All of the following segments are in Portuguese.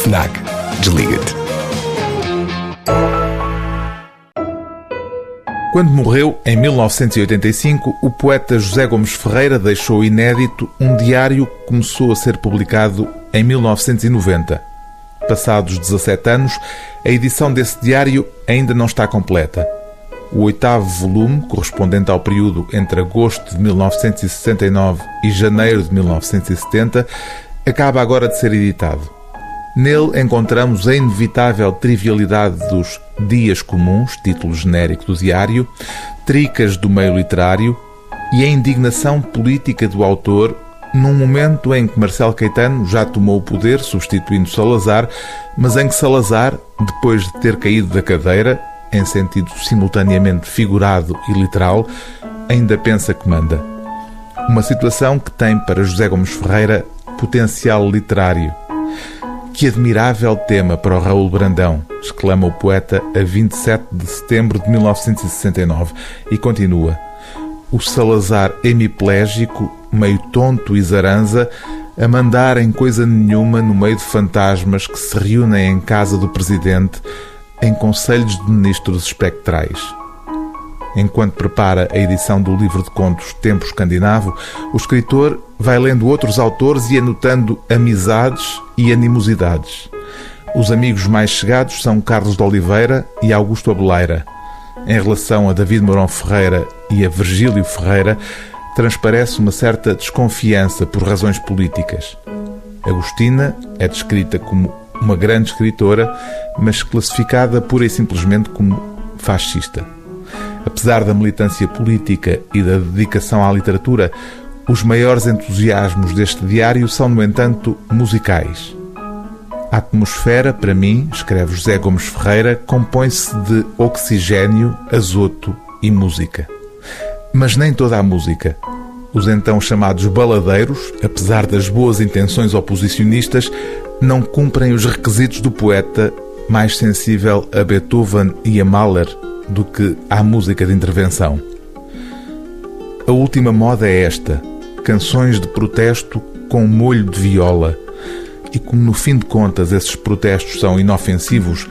FNAC. Desliga-te. Quando morreu, em 1985, o poeta José Gomes Ferreira deixou inédito um diário que começou a ser publicado em 1990. Passados 17 anos, a edição desse diário ainda não está completa. O oitavo volume, correspondente ao período entre agosto de 1969 e janeiro de 1970, acaba agora de ser editado. Nele encontramos a inevitável trivialidade dos Dias Comuns, título genérico do diário, tricas do meio literário e a indignação política do autor num momento em que Marcelo Caetano já tomou o poder, substituindo Salazar, mas em que Salazar, depois de ter caído da cadeira, em sentido simultaneamente figurado e literal, ainda pensa que manda. Uma situação que tem para José Gomes Ferreira potencial literário. Que admirável tema para o Raul Brandão, exclama o poeta a 27 de setembro de 1969 e continua. O Salazar hemiplégico, meio tonto e zaranza, a mandar em coisa nenhuma no meio de fantasmas que se reúnem em casa do presidente em conselhos de ministros espectrais. Enquanto prepara a edição do livro de contos Tempo Escandinavo, o escritor vai lendo outros autores e anotando amizades e animosidades. Os amigos mais chegados são Carlos de Oliveira e Augusto Abeleira. Em relação a David Mourão Ferreira e a Virgílio Ferreira, transparece uma certa desconfiança por razões políticas. Agostina é descrita como uma grande escritora, mas classificada pura e simplesmente como fascista. Apesar da militância política e da dedicação à literatura, os maiores entusiasmos deste diário são, no entanto, musicais. A atmosfera, para mim, escreve José Gomes Ferreira, compõe-se de oxigênio, azoto e música. Mas nem toda a música. Os então chamados baladeiros, apesar das boas intenções oposicionistas, não cumprem os requisitos do poeta mais sensível a Beethoven e a Mahler do que à música de intervenção. A última moda é esta: canções de protesto com molho de viola. E como no fim de contas esses protestos são inofensivos,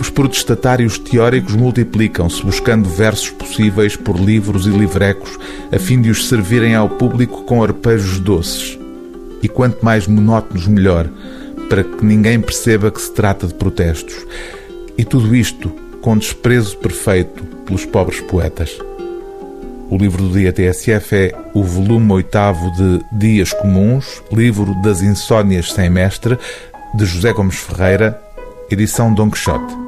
os protestatários teóricos multiplicam-se buscando versos possíveis por livros e livrecos a fim de os servirem ao público com arpejos doces. E quanto mais monótonos, melhor, para que ninguém perceba que se trata de protestos. E tudo isto com desprezo perfeito pelos pobres poetas. O livro do dia TSF é o volume oitavo de Dias Comuns, livro das insónias sem mestre, de José Gomes Ferreira, edição Don Quixote.